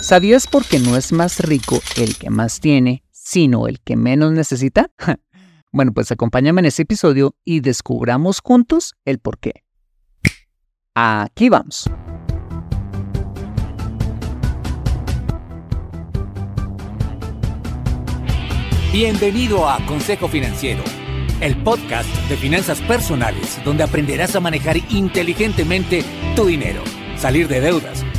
¿Sabías por qué no es más rico el que más tiene, sino el que menos necesita? bueno, pues acompáñame en este episodio y descubramos juntos el por qué. Aquí vamos. Bienvenido a Consejo Financiero, el podcast de finanzas personales donde aprenderás a manejar inteligentemente tu dinero, salir de deudas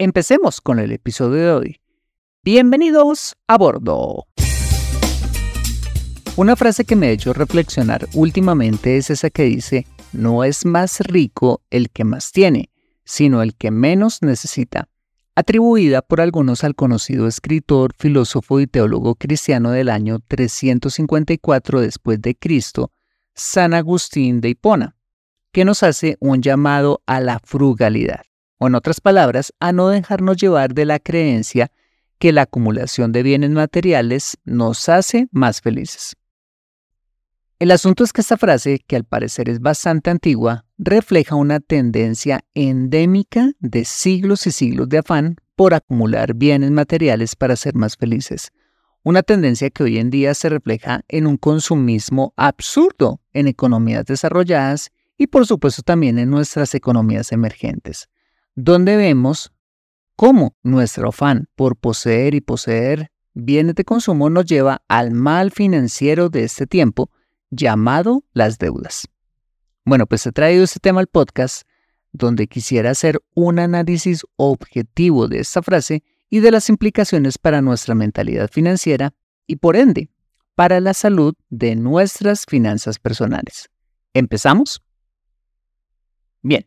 Empecemos con el episodio de hoy. Bienvenidos a bordo. Una frase que me ha hecho reflexionar últimamente es esa que dice, no es más rico el que más tiene, sino el que menos necesita, atribuida por algunos al conocido escritor, filósofo y teólogo cristiano del año 354 después de Cristo, San Agustín de Hipona, que nos hace un llamado a la frugalidad o en otras palabras, a no dejarnos llevar de la creencia que la acumulación de bienes materiales nos hace más felices. El asunto es que esta frase, que al parecer es bastante antigua, refleja una tendencia endémica de siglos y siglos de afán por acumular bienes materiales para ser más felices. Una tendencia que hoy en día se refleja en un consumismo absurdo en economías desarrolladas y por supuesto también en nuestras economías emergentes donde vemos cómo nuestro afán por poseer y poseer bienes de consumo nos lleva al mal financiero de este tiempo llamado las deudas. Bueno, pues he traído este tema al podcast donde quisiera hacer un análisis objetivo de esta frase y de las implicaciones para nuestra mentalidad financiera y por ende para la salud de nuestras finanzas personales. ¿Empezamos? Bien,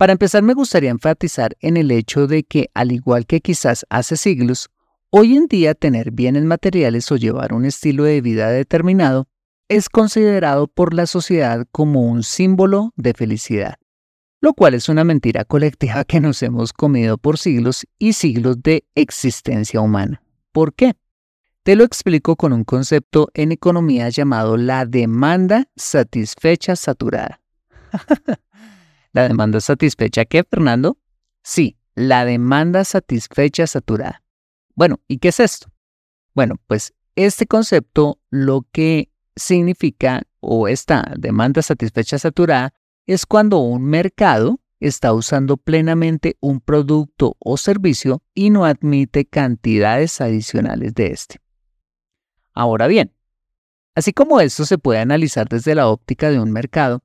para empezar, me gustaría enfatizar en el hecho de que, al igual que quizás hace siglos, hoy en día tener bienes materiales o llevar un estilo de vida determinado es considerado por la sociedad como un símbolo de felicidad, lo cual es una mentira colectiva que nos hemos comido por siglos y siglos de existencia humana. ¿Por qué? Te lo explico con un concepto en economía llamado la demanda satisfecha saturada. ¿La demanda satisfecha qué, Fernando? Sí, la demanda satisfecha saturada. Bueno, ¿y qué es esto? Bueno, pues este concepto lo que significa o esta demanda satisfecha saturada es cuando un mercado está usando plenamente un producto o servicio y no admite cantidades adicionales de este. Ahora bien, así como esto se puede analizar desde la óptica de un mercado,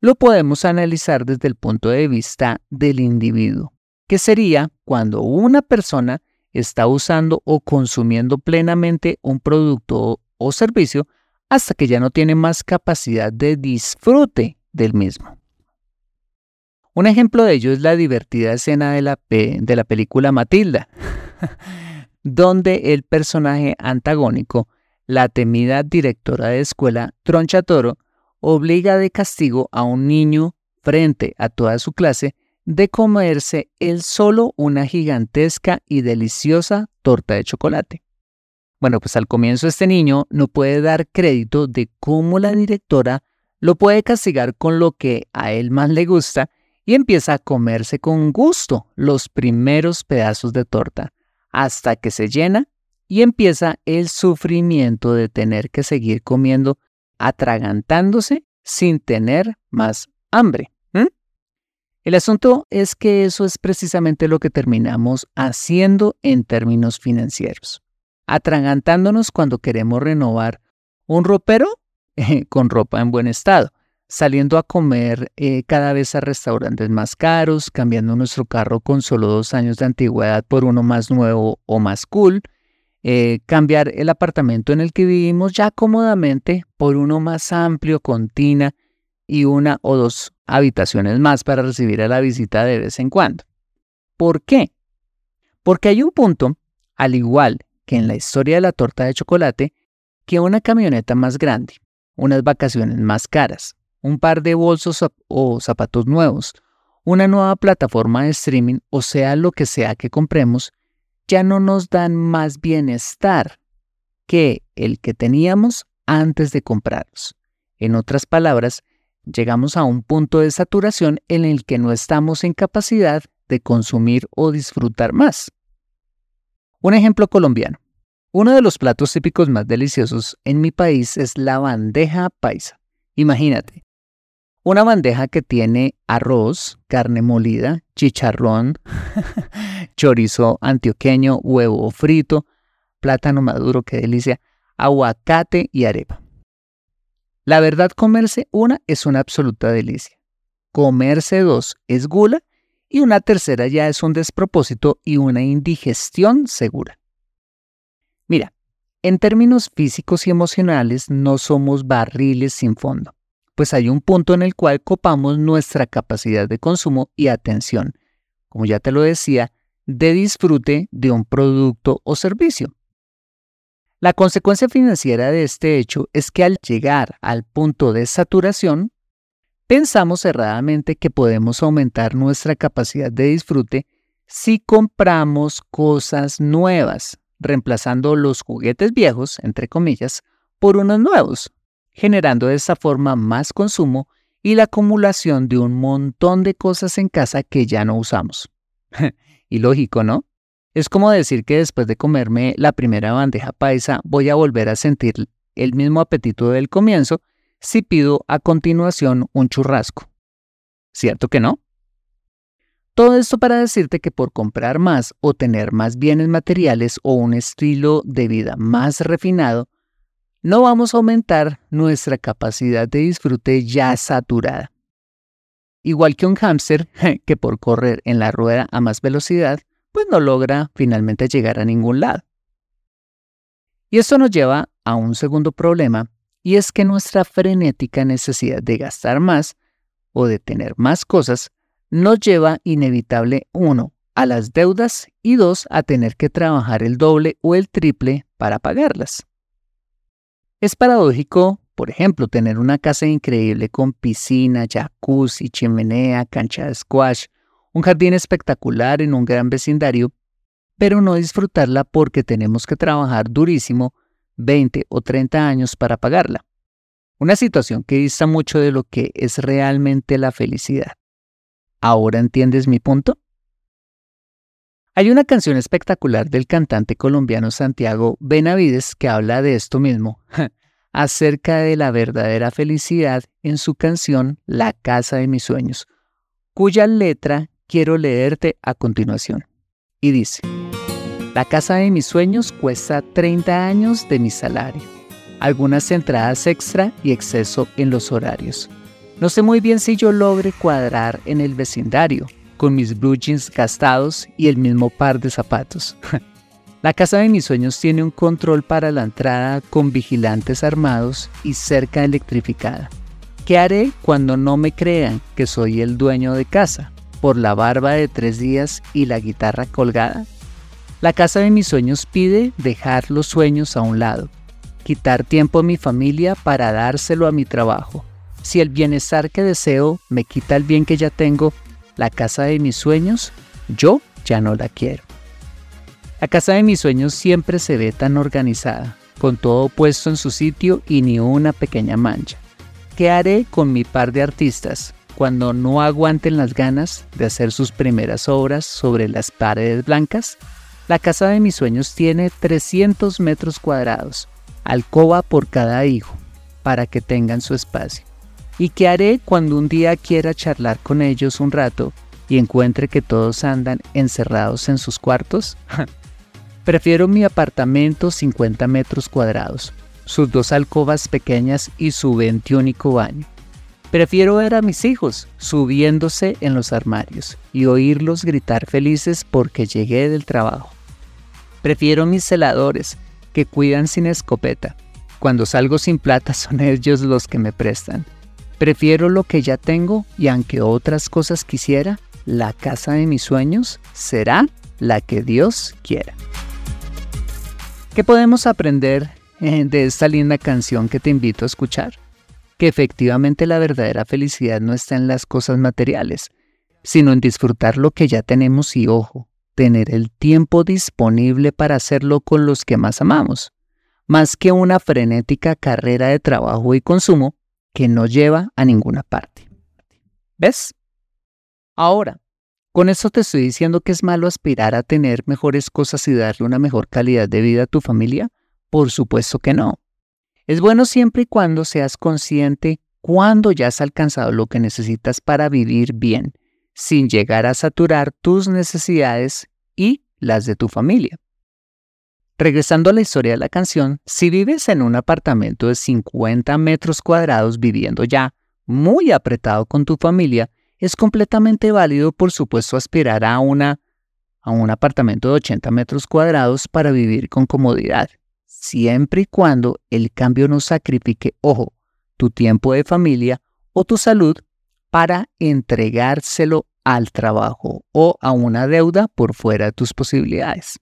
lo podemos analizar desde el punto de vista del individuo, que sería cuando una persona está usando o consumiendo plenamente un producto o servicio hasta que ya no tiene más capacidad de disfrute del mismo. Un ejemplo de ello es la divertida escena de la, de la película Matilda, donde el personaje antagónico, la temida directora de escuela Troncha Toro, obliga de castigo a un niño frente a toda su clase de comerse él solo una gigantesca y deliciosa torta de chocolate. Bueno, pues al comienzo este niño no puede dar crédito de cómo la directora lo puede castigar con lo que a él más le gusta y empieza a comerse con gusto los primeros pedazos de torta hasta que se llena y empieza el sufrimiento de tener que seguir comiendo atragantándose sin tener más hambre. El asunto es que eso es precisamente lo que terminamos haciendo en términos financieros atragantándonos cuando queremos renovar un ropero con ropa en buen estado, saliendo a comer eh, cada vez a restaurantes más caros, cambiando nuestro carro con solo dos años de antigüedad por uno más nuevo o más cool, eh, cambiar el apartamento en el que vivimos ya cómodamente por uno más amplio con tina y una o dos habitaciones más para recibir a la visita de vez en cuando. ¿Por qué? Porque hay un punto, al igual que en la historia de la torta de chocolate que una camioneta más grande, unas vacaciones más caras, un par de bolsos o zapatos nuevos, una nueva plataforma de streaming o sea lo que sea que compremos, ya no nos dan más bienestar que el que teníamos antes de comprarlos. En otras palabras, llegamos a un punto de saturación en el que no estamos en capacidad de consumir o disfrutar más. Un ejemplo colombiano. Uno de los platos típicos más deliciosos en mi país es la bandeja paisa. Imagínate, una bandeja que tiene arroz, carne molida, chicharrón, chorizo antioqueño, huevo frito, plátano maduro, qué delicia, aguacate y arepa. La verdad, comerse una es una absoluta delicia. Comerse dos es gula y una tercera ya es un despropósito y una indigestión segura. Mira, en términos físicos y emocionales no somos barriles sin fondo, pues hay un punto en el cual copamos nuestra capacidad de consumo y atención, como ya te lo decía, de disfrute de un producto o servicio. La consecuencia financiera de este hecho es que al llegar al punto de saturación, Pensamos erradamente que podemos aumentar nuestra capacidad de disfrute si compramos cosas nuevas, reemplazando los juguetes viejos, entre comillas, por unos nuevos, generando de esa forma más consumo y la acumulación de un montón de cosas en casa que ya no usamos. y lógico, ¿no? Es como decir que después de comerme la primera bandeja paisa voy a volver a sentir el mismo apetito del comienzo si pido a continuación un churrasco. ¿Cierto que no? Todo esto para decirte que por comprar más o tener más bienes materiales o un estilo de vida más refinado, no vamos a aumentar nuestra capacidad de disfrute ya saturada. Igual que un hámster que por correr en la rueda a más velocidad, pues no logra finalmente llegar a ningún lado. Y esto nos lleva a un segundo problema y es que nuestra frenética necesidad de gastar más o de tener más cosas nos lleva inevitable, uno, a las deudas y dos, a tener que trabajar el doble o el triple para pagarlas. Es paradójico, por ejemplo, tener una casa increíble con piscina, jacuzzi, chimenea, cancha de squash, un jardín espectacular en un gran vecindario, pero no disfrutarla porque tenemos que trabajar durísimo 20 o 30 años para pagarla. Una situación que dista mucho de lo que es realmente la felicidad. ¿Ahora entiendes mi punto? Hay una canción espectacular del cantante colombiano Santiago Benavides que habla de esto mismo, acerca de la verdadera felicidad en su canción La Casa de mis Sueños, cuya letra quiero leerte a continuación. Y dice, la casa de mis sueños cuesta 30 años de mi salario, algunas entradas extra y exceso en los horarios. No sé muy bien si yo logre cuadrar en el vecindario, con mis blue jeans gastados y el mismo par de zapatos. La casa de mis sueños tiene un control para la entrada con vigilantes armados y cerca electrificada. ¿Qué haré cuando no me crean que soy el dueño de casa por la barba de tres días y la guitarra colgada? La casa de mis sueños pide dejar los sueños a un lado, quitar tiempo a mi familia para dárselo a mi trabajo. Si el bienestar que deseo me quita el bien que ya tengo, la casa de mis sueños, yo ya no la quiero. La casa de mis sueños siempre se ve tan organizada, con todo puesto en su sitio y ni una pequeña mancha. ¿Qué haré con mi par de artistas cuando no aguanten las ganas de hacer sus primeras obras sobre las paredes blancas? La casa de mis sueños tiene 300 metros cuadrados, alcoba por cada hijo, para que tengan su espacio. ¿Y qué haré cuando un día quiera charlar con ellos un rato y encuentre que todos andan encerrados en sus cuartos? Prefiero mi apartamento 50 metros cuadrados, sus dos alcobas pequeñas y su veintiúnico baño. Prefiero ver a mis hijos subiéndose en los armarios y oírlos gritar felices porque llegué del trabajo. Prefiero mis celadores que cuidan sin escopeta. Cuando salgo sin plata son ellos los que me prestan. Prefiero lo que ya tengo y aunque otras cosas quisiera, la casa de mis sueños será la que Dios quiera. ¿Qué podemos aprender eh, de esta linda canción que te invito a escuchar? Que efectivamente la verdadera felicidad no está en las cosas materiales, sino en disfrutar lo que ya tenemos y ojo, tener el tiempo disponible para hacerlo con los que más amamos, más que una frenética carrera de trabajo y consumo que no lleva a ninguna parte. ¿Ves? Ahora, con eso te estoy diciendo que es malo aspirar a tener mejores cosas y darle una mejor calidad de vida a tu familia. Por supuesto que no. Es bueno siempre y cuando seas consciente cuando ya has alcanzado lo que necesitas para vivir bien, sin llegar a saturar tus necesidades y las de tu familia. Regresando a la historia de la canción, si vives en un apartamento de 50 metros cuadrados viviendo ya muy apretado con tu familia, es completamente válido, por supuesto, aspirar a, una, a un apartamento de 80 metros cuadrados para vivir con comodidad, siempre y cuando el cambio no sacrifique, ojo, tu tiempo de familia o tu salud para entregárselo al trabajo o a una deuda por fuera de tus posibilidades.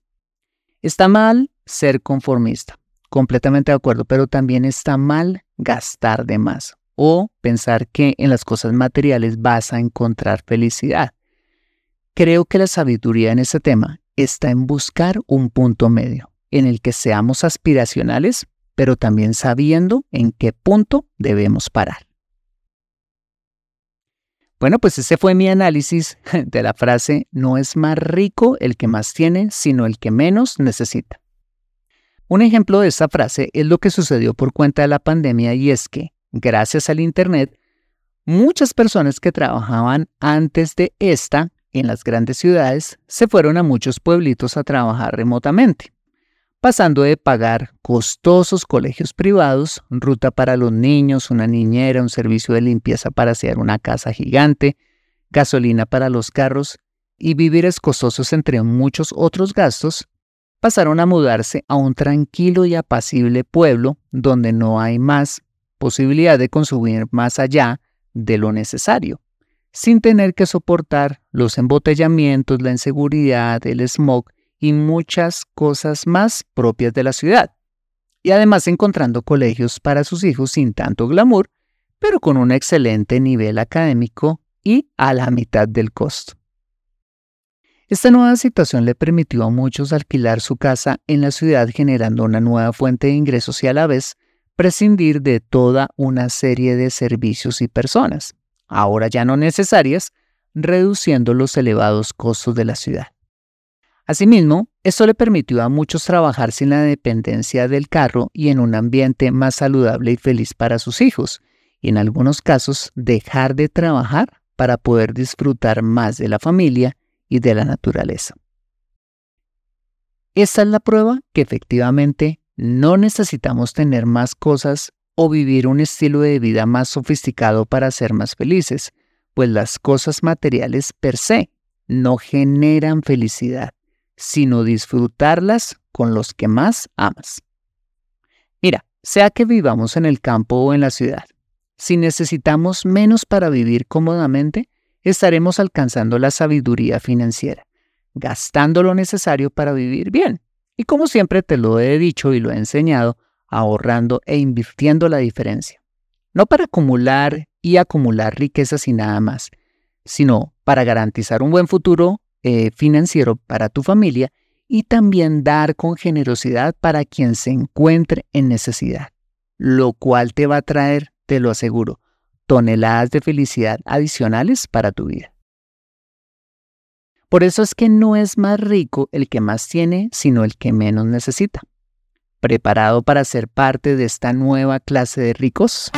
Está mal ser conformista, completamente de acuerdo, pero también está mal gastar de más o pensar que en las cosas materiales vas a encontrar felicidad. Creo que la sabiduría en ese tema está en buscar un punto medio, en el que seamos aspiracionales, pero también sabiendo en qué punto debemos parar. Bueno, pues ese fue mi análisis de la frase, no es más rico el que más tiene, sino el que menos necesita. Un ejemplo de esta frase es lo que sucedió por cuenta de la pandemia y es que gracias al Internet, muchas personas que trabajaban antes de esta en las grandes ciudades se fueron a muchos pueblitos a trabajar remotamente, pasando de pagar costosos colegios privados, ruta para los niños, una niñera, un servicio de limpieza para hacer una casa gigante, gasolina para los carros y víveres costosos entre muchos otros gastos, pasaron a mudarse a un tranquilo y apacible pueblo donde no hay más posibilidad de consumir más allá de lo necesario, sin tener que soportar los embotellamientos, la inseguridad, el smog y muchas cosas más propias de la ciudad. Y además encontrando colegios para sus hijos sin tanto glamour, pero con un excelente nivel académico y a la mitad del costo. Esta nueva situación le permitió a muchos alquilar su casa en la ciudad generando una nueva fuente de ingresos y a la vez prescindir de toda una serie de servicios y personas, ahora ya no necesarias, reduciendo los elevados costos de la ciudad. Asimismo, esto le permitió a muchos trabajar sin la dependencia del carro y en un ambiente más saludable y feliz para sus hijos, y en algunos casos dejar de trabajar para poder disfrutar más de la familia y de la naturaleza. Esta es la prueba que efectivamente no necesitamos tener más cosas o vivir un estilo de vida más sofisticado para ser más felices, pues las cosas materiales per se no generan felicidad, sino disfrutarlas con los que más amas. Mira, sea que vivamos en el campo o en la ciudad, Si necesitamos menos para vivir cómodamente, estaremos alcanzando la sabiduría financiera, gastando lo necesario para vivir bien. Y como siempre te lo he dicho y lo he enseñado, ahorrando e invirtiendo la diferencia. No para acumular y acumular riquezas y nada más, sino para garantizar un buen futuro eh, financiero para tu familia y también dar con generosidad para quien se encuentre en necesidad, lo cual te va a traer, te lo aseguro, toneladas de felicidad adicionales para tu vida. Por eso es que no es más rico el que más tiene, sino el que menos necesita. ¿Preparado para ser parte de esta nueva clase de ricos?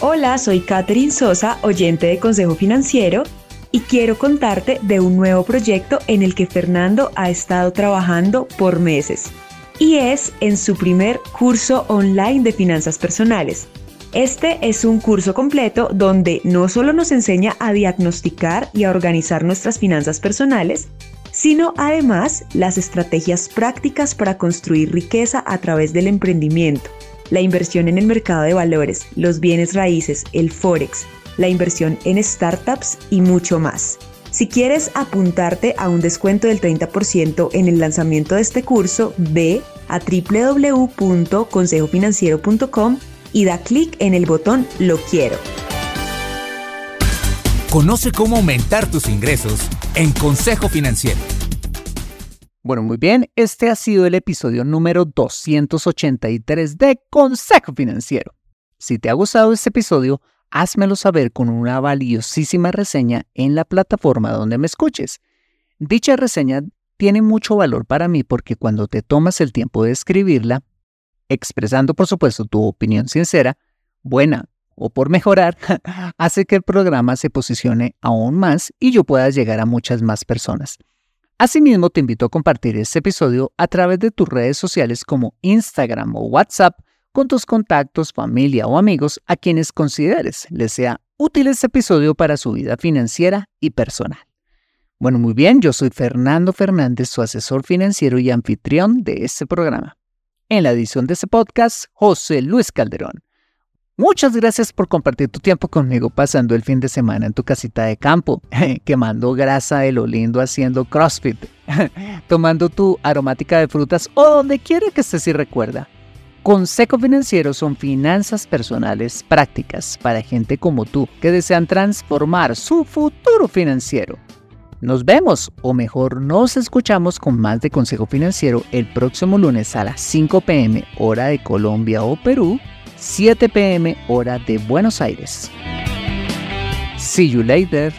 Hola, soy Catherine Sosa, oyente de Consejo Financiero, y quiero contarte de un nuevo proyecto en el que Fernando ha estado trabajando por meses. Y es en su primer curso online de finanzas personales. Este es un curso completo donde no solo nos enseña a diagnosticar y a organizar nuestras finanzas personales, sino además las estrategias prácticas para construir riqueza a través del emprendimiento, la inversión en el mercado de valores, los bienes raíces, el forex, la inversión en startups y mucho más. Si quieres apuntarte a un descuento del 30% en el lanzamiento de este curso, ve a www.consejofinanciero.com y da clic en el botón Lo quiero. Conoce cómo aumentar tus ingresos en Consejo Financiero. Bueno, muy bien, este ha sido el episodio número 283 de Consejo Financiero. Si te ha gustado este episodio, házmelo saber con una valiosísima reseña en la plataforma donde me escuches. Dicha reseña tiene mucho valor para mí porque cuando te tomas el tiempo de escribirla, expresando por supuesto tu opinión sincera, buena o por mejorar, hace que el programa se posicione aún más y yo pueda llegar a muchas más personas. Asimismo, te invito a compartir este episodio a través de tus redes sociales como Instagram o WhatsApp con tus contactos, familia o amigos a quienes consideres les sea útil este episodio para su vida financiera y personal. Bueno, muy bien, yo soy Fernando Fernández, su asesor financiero y anfitrión de este programa. En la edición de este podcast, José Luis Calderón. Muchas gracias por compartir tu tiempo conmigo pasando el fin de semana en tu casita de campo, quemando grasa de lo lindo haciendo CrossFit, tomando tu aromática de frutas o donde quiera que estés y recuerda. Consejo Financiero son finanzas personales prácticas para gente como tú que desean transformar su futuro financiero. Nos vemos, o mejor nos escuchamos con más de Consejo Financiero el próximo lunes a las 5 pm hora de Colombia o Perú 7 pm hora de Buenos Aires. See you later.